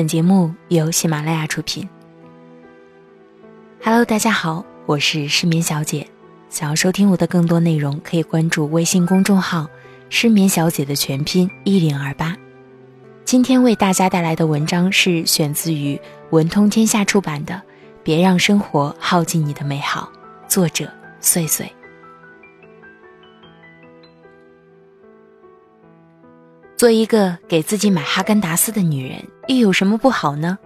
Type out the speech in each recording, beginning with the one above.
本节目由喜马拉雅出品。Hello，大家好，我是失眠小姐。想要收听我的更多内容，可以关注微信公众号“失眠小姐”的全拼一零二八。今天为大家带来的文章是选自于文通天下出版的《别让生活耗尽你的美好》，作者碎碎。做一个给自己买哈根达斯的女人，又有什么不好呢？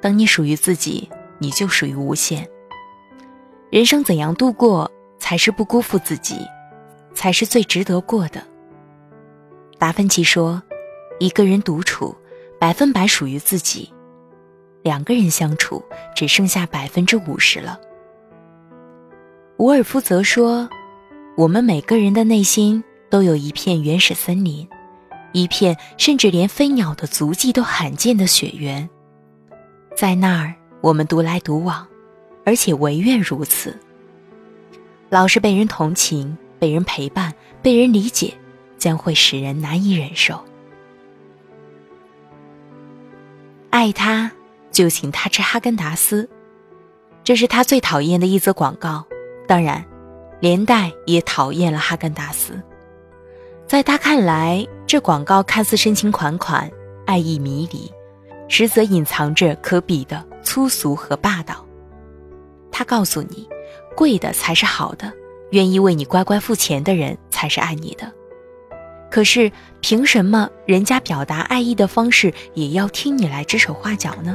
当你属于自己，你就属于无限。人生怎样度过，才是不辜负自己，才是最值得过的。达芬奇说：“一个人独处，百分百属于自己；两个人相处，只剩下百分之五十了。”伍尔夫则说：“我们每个人的内心都有一片原始森林。”一片甚至连飞鸟的足迹都罕见的雪原，在那儿我们独来独往，而且唯愿如此。老是被人同情、被人陪伴、被人理解，将会使人难以忍受。爱他，就请他吃哈根达斯，这是他最讨厌的一则广告，当然，连带也讨厌了哈根达斯。在他看来，这广告看似深情款款、爱意迷离，实则隐藏着可比的粗俗和霸道。他告诉你，贵的才是好的，愿意为你乖乖付钱的人才是爱你的。可是，凭什么人家表达爱意的方式也要听你来指手画脚呢？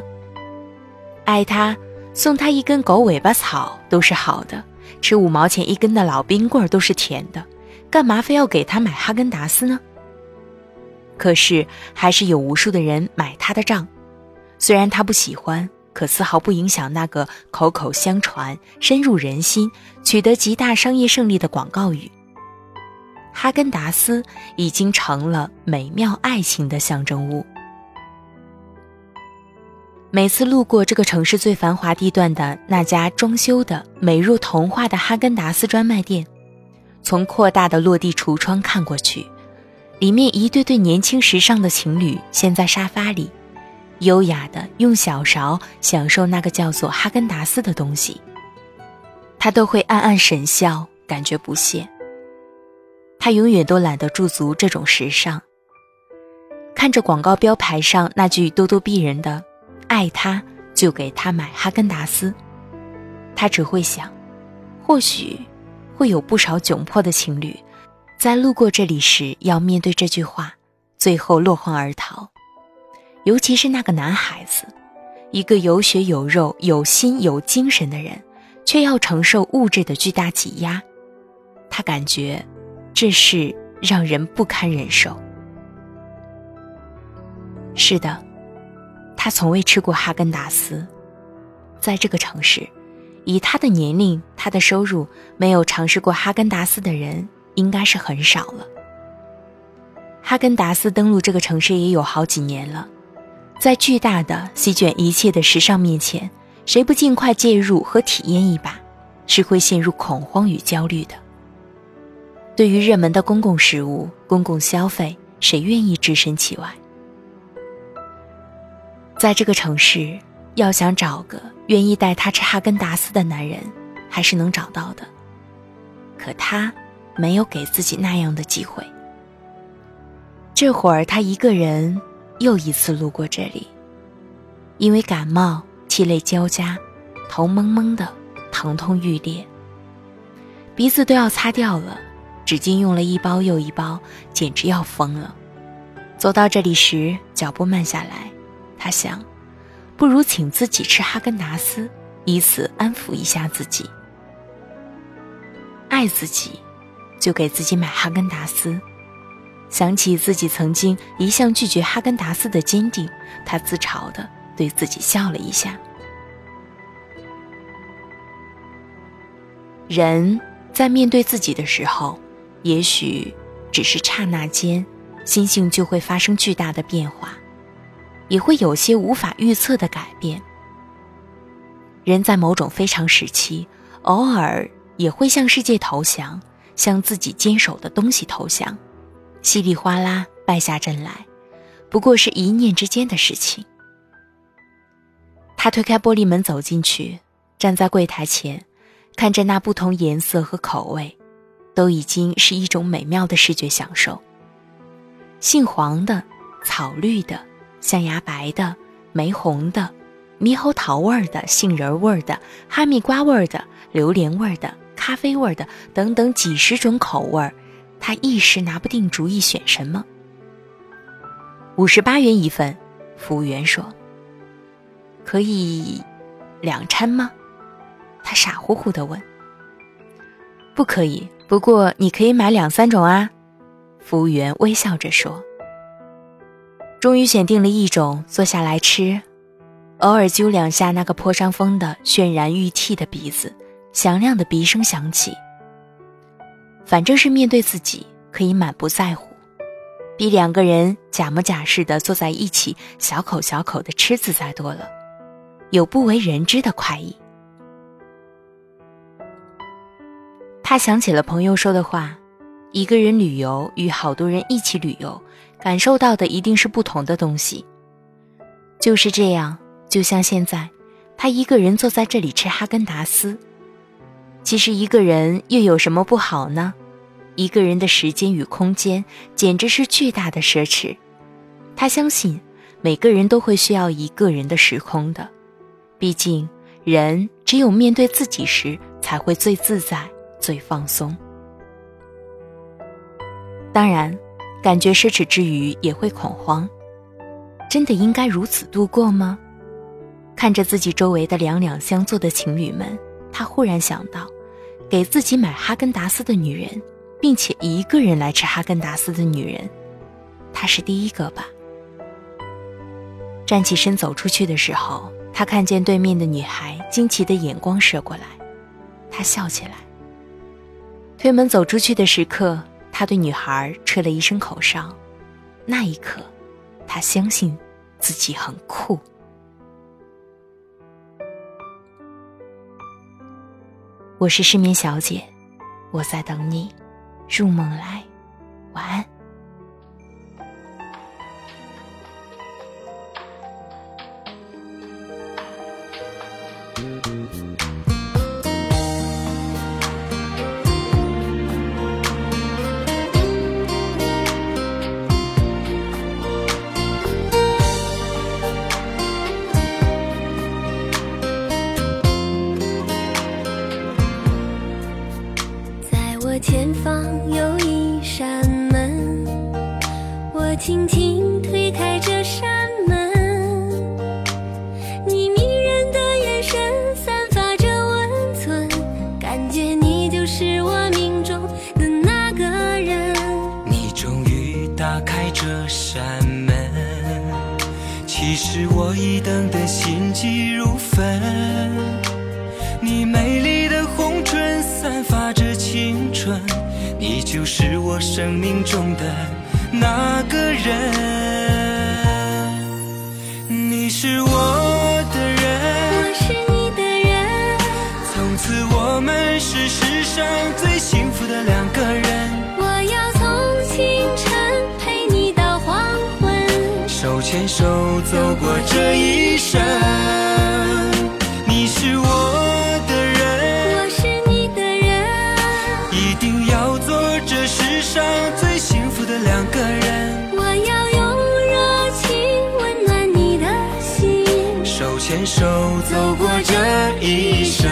爱他，送他一根狗尾巴草都是好的，吃五毛钱一根的老冰棍都是甜的。干嘛非要给他买哈根达斯呢？可是还是有无数的人买他的账，虽然他不喜欢，可丝毫不影响那个口口相传、深入人心、取得极大商业胜利的广告语。哈根达斯已经成了美妙爱情的象征物。每次路过这个城市最繁华地段的那家装修的美如童话的哈根达斯专卖店。从扩大的落地橱窗看过去，里面一对对年轻时尚的情侣陷在沙发里，优雅的用小勺享受那个叫做哈根达斯的东西。他都会暗暗神笑，感觉不屑。他永远都懒得驻足这种时尚。看着广告标牌上那句咄咄逼人的“爱他就给他买哈根达斯”，他只会想，或许。会有不少窘迫的情侣，在路过这里时要面对这句话，最后落荒而逃。尤其是那个男孩子，一个有血有肉、有心有精神的人，却要承受物质的巨大挤压，他感觉这是让人不堪忍受。是的，他从未吃过哈根达斯，在这个城市。以他的年龄，他的收入，没有尝试过哈根达斯的人应该是很少了。哈根达斯登陆这个城市也有好几年了，在巨大的席卷一切的时尚面前，谁不尽快介入和体验一把，是会陷入恐慌与焦虑的。对于热门的公共食物、公共消费，谁愿意置身其外？在这个城市。要想找个愿意带他吃哈根达斯的男人，还是能找到的。可他没有给自己那样的机会。这会儿他一个人又一次路过这里，因为感冒，涕泪交加，头蒙蒙的，疼痛欲裂，鼻子都要擦掉了，纸巾用了一包又一包，简直要疯了。走到这里时，脚步慢下来，他想。不如请自己吃哈根达斯，以此安抚一下自己。爱自己，就给自己买哈根达斯。想起自己曾经一向拒绝哈根达斯的坚定，他自嘲的对自己笑了一下。人在面对自己的时候，也许只是刹那间，心性就会发生巨大的变化。也会有些无法预测的改变。人在某种非常时期，偶尔也会向世界投降，向自己坚守的东西投降，稀里哗啦败下阵来，不过是一念之间的事情。他推开玻璃门走进去，站在柜台前，看着那不同颜色和口味，都已经是一种美妙的视觉享受。杏黄的、草绿的、象牙白的、玫红的、猕猴桃味儿的、杏仁味儿的、哈密瓜味儿的、榴莲味儿的、咖啡味的等等几十种口味，他一时拿不定主意选什么。五十八元一份，服务员说。可以两餐吗？他傻乎乎的问。不可以，不过你可以买两三种啊。服务员微笑着说。终于选定了一种，坐下来吃，偶尔揪两下那个颇伤风的渲然欲涕的鼻子，响亮的鼻声响起。反正是面对自己，可以满不在乎，比两个人假模假式的坐在一起，小口小口的吃自在多了。有不为人知的快意。他想起了朋友说的话：一个人旅游与好多人一起旅游，感受到的一定是不同的东西。就是这样，就像现在，他一个人坐在这里吃哈根达斯。其实一个人又有什么不好呢？一个人的时间与空间简直是巨大的奢侈。他相信，每个人都会需要一个人的时空的。毕竟，人只有面对自己时，才会最自在、最放松。当然，感觉奢侈之余也会恐慌。真的应该如此度过吗？看着自己周围的两两相坐的情侣们，他忽然想到，给自己买哈根达斯的女人，并且一个人来吃哈根达斯的女人，她是第一个吧？站起身走出去的时候。他看见对面的女孩惊奇的眼光射过来，他笑起来。推门走出去的时刻，他对女孩吹了一声口哨，那一刻，他相信自己很酷。我是失眠小姐，我在等你入梦来，晚安。我轻轻推开这扇门，你迷人的眼神散发着温存，感觉你就是我命中的那个人。你终于打开这扇门，其实我已等得心急如焚，你美丽的红唇散发着。青春，你就是我生命中的那个人，你是我的人，我是你的人，从此我们是世上最幸福的两个人。我要从清晨陪你到黄昏，手牵手走过这一生。牵一生。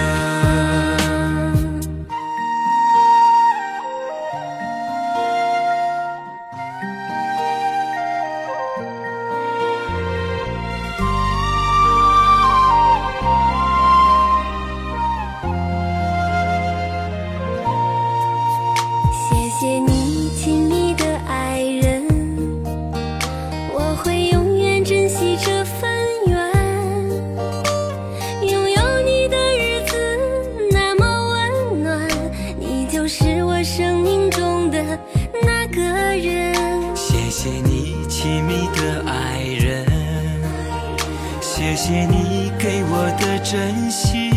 珍惜。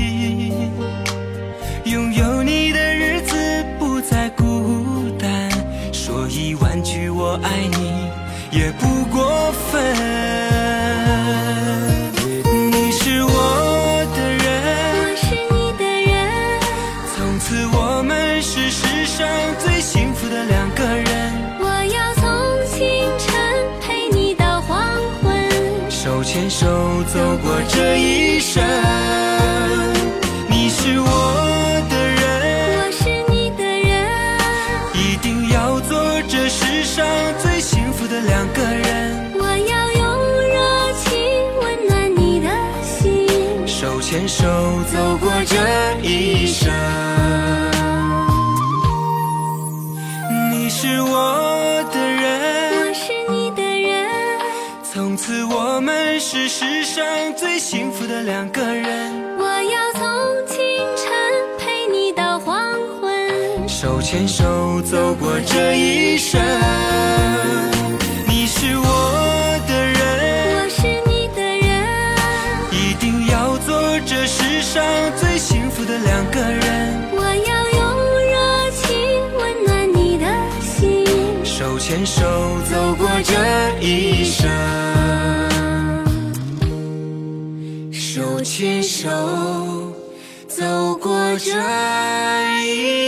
牵手走过这一生。你是我的人，我是你的人，从此我们是世上最幸福的两个人。我要从清晨陪你到黄昏，手牵手走过这一生。你是我上最幸福的两个人。我要用热情温暖你的心，手牵手走过这一生，手牵手走过这一生。